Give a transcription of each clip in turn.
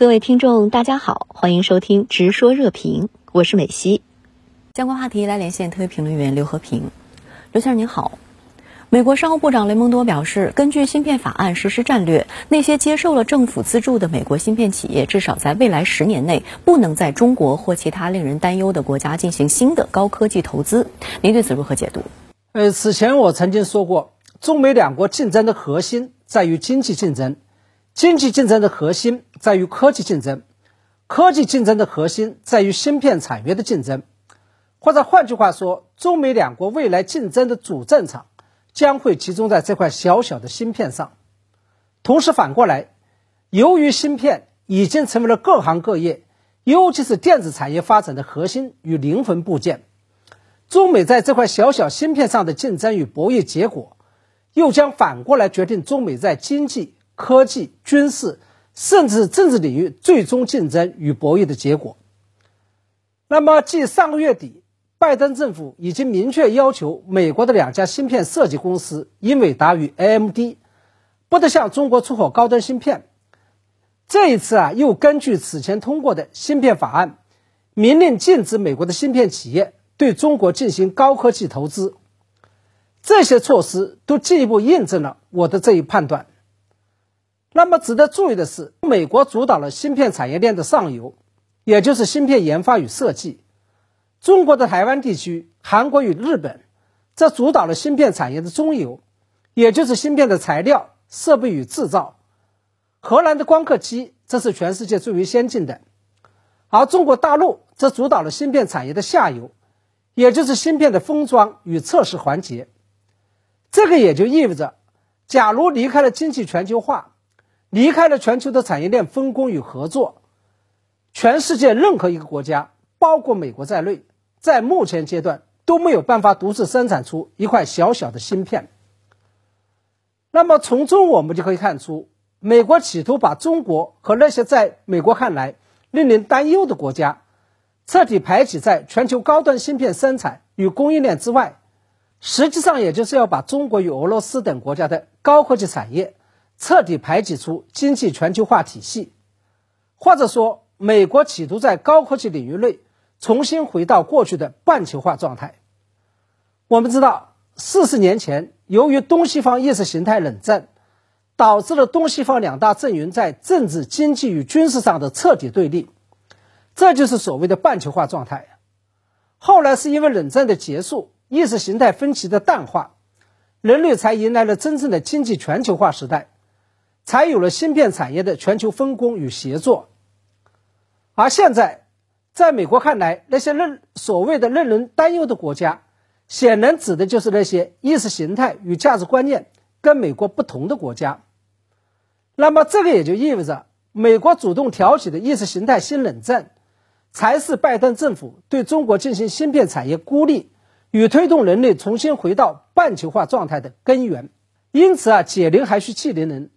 各位听众，大家好，欢迎收听《直说热评》，我是美西。相关话题来连线特约评论员刘和平。刘先生您好，美国商务部长雷蒙多表示，根据芯片法案实施战略，那些接受了政府资助的美国芯片企业，至少在未来十年内不能在中国或其他令人担忧的国家进行新的高科技投资。您对此如何解读？呃，此前我曾经说过，中美两国竞争的核心在于经济竞争。经济竞争的核心在于科技竞争，科技竞争的核心在于芯片产业的竞争，或者换句话说，中美两国未来竞争的主战场将会集中在这块小小的芯片上。同时反过来，由于芯片已经成为了各行各业，尤其是电子产业发展的核心与灵魂部件，中美在这块小小芯片上的竞争与博弈结果，又将反过来决定中美在经济。科技、军事，甚至政治领域最终竞争与博弈的结果。那么，继上个月底，拜登政府已经明确要求美国的两家芯片设计公司英伟达与 AMD 不得向中国出口高端芯片。这一次啊，又根据此前通过的芯片法案，明令禁止美国的芯片企业对中国进行高科技投资。这些措施都进一步印证了我的这一判断。那么值得注意的是，美国主导了芯片产业链的上游，也就是芯片研发与设计；中国的台湾地区、韩国与日本，则主导了芯片产业的中游，也就是芯片的材料、设备与制造；荷兰的光刻机，这是全世界最为先进的；而中国大陆则主导了芯片产业的下游，也就是芯片的封装与测试环节。这个也就意味着，假如离开了经济全球化，离开了全球的产业链分工与合作，全世界任何一个国家，包括美国在内，在目前阶段都没有办法独自生产出一块小小的芯片。那么从中我们就可以看出，美国企图把中国和那些在美国看来令人担忧的国家，彻底排挤在全球高端芯片生产与供应链之外，实际上也就是要把中国与俄罗斯等国家的高科技产业。彻底排挤出经济全球化体系，或者说，美国企图在高科技领域内重新回到过去的半球化状态。我们知道，四十年前，由于东西方意识形态冷战，导致了东西方两大阵营在政治、经济与军事上的彻底对立，这就是所谓的半球化状态。后来是因为冷战的结束，意识形态分歧的淡化，人类才迎来了真正的经济全球化时代。才有了芯片产业的全球分工与协作，而现在，在美国看来，那些任所谓的令人担忧的国家，显然指的就是那些意识形态与价值观念跟美国不同的国家。那么，这个也就意味着，美国主动挑起的意识形态新冷战，才是拜登政府对中国进行芯片产业孤立与推动人类重新回到半球化状态的根源。因此啊，解铃还须系铃人。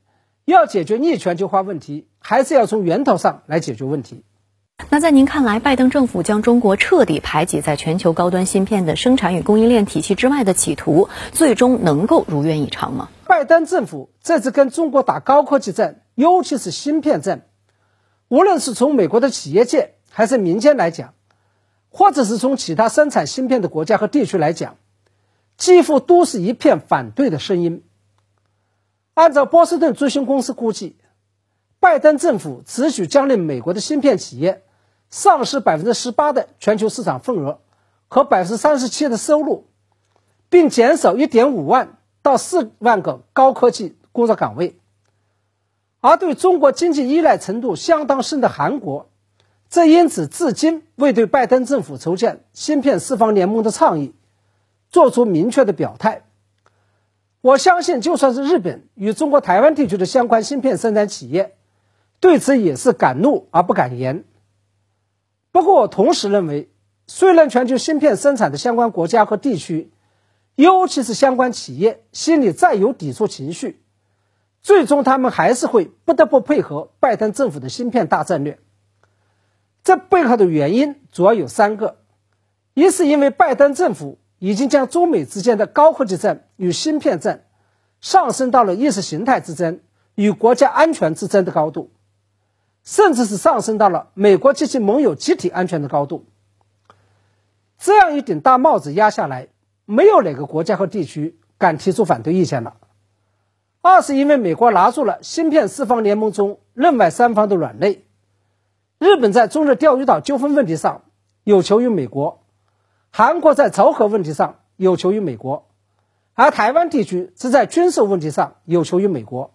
要解决逆全球化问题，还是要从源头上来解决问题。那在您看来，拜登政府将中国彻底排挤在全球高端芯片的生产与供应链体系之外的企图，最终能够如愿以偿吗？拜登政府这次跟中国打高科技战，尤其是芯片战，无论是从美国的企业界还是民间来讲，或者是从其他生产芯片的国家和地区来讲，几乎都是一片反对的声音。按照波士顿咨询公司估计，拜登政府只许将令美国的芯片企业丧失百分之十八的全球市场份额和百分之三十七的收入，并减少一点五万到四万个高科技工作岗位。而对中国经济依赖程度相当深的韩国，则因此至今未对拜登政府筹建芯片四方联盟的倡议做出明确的表态。我相信，就算是日本与中国台湾地区的相关芯片生产企业，对此也是敢怒而不敢言。不过，我同时认为，虽然全球芯片生产的相关国家和地区，尤其是相关企业心里再有抵触情绪，最终他们还是会不得不配合拜登政府的芯片大战略。这背后的原因主要有三个：一是因为拜登政府。已经将中美之间的高科技战与芯片战上升到了意识形态之争与国家安全之争的高度。甚至是上升到了美国及其盟友集体安全的高度。这样一顶大帽子压下来，没有哪个国家和地区敢提出反对意见了。二是因为美国拿住了芯片四方联盟中另外三方的软肋，日本在中日钓鱼岛纠纷问题上有求于美国，韩国在朝核问题上有求于美国，而台湾地区则在军事问题上有求于美国。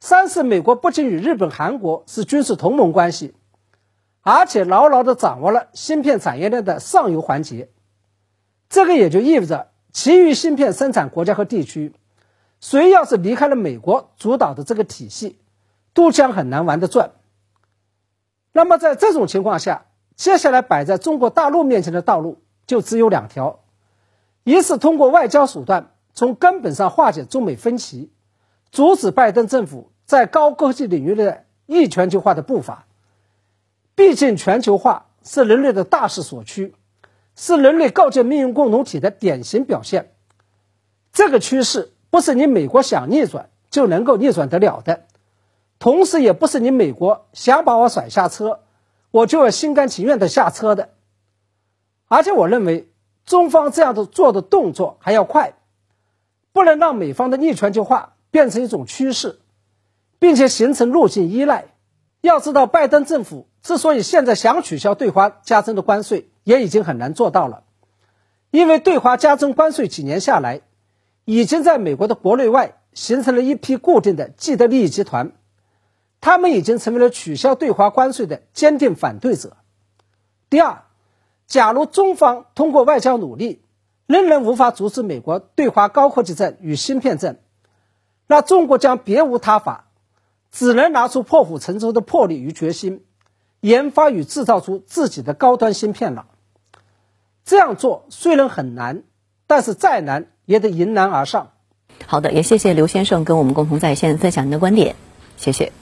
三是美国不仅与日本、韩国是军事同盟关系，而且牢牢地掌握了芯片产业链的上游环节，这个也就意味着其余芯片生产国家和地区。谁要是离开了美国主导的这个体系，都将很难玩得转。那么在这种情况下，接下来摆在中国大陆面前的道路就只有两条：一是通过外交手段从根本上化解中美分歧，阻止拜登政府在高科技领域的逆全球化的步伐。毕竟，全球化是人类的大势所趋，是人类构建命运共同体的典型表现。这个趋势。不是你美国想逆转就能够逆转得了的，同时也不是你美国想把我甩下车，我就要心甘情愿的下车的。而且我认为中方这样的做的动作还要快，不能让美方的逆全球化变成一种趋势，并且形成路径依赖。要知道，拜登政府之所以现在想取消对华加征的关税，也已经很难做到了，因为对华加征关税几年下来。已经在美国的国内外形成了一批固定的既得利益集团，他们已经成为了取消对华关税的坚定反对者。第二，假如中方通过外交努力仍然无法阻止美国对华高科技战与芯片战，那中国将别无他法，只能拿出破釜沉舟的魄力与决心，研发与制造出自己的高端芯片了。这样做虽然很难，但是再难。也得迎难而上。好的，也谢谢刘先生跟我们共同在线分享您的观点，谢谢。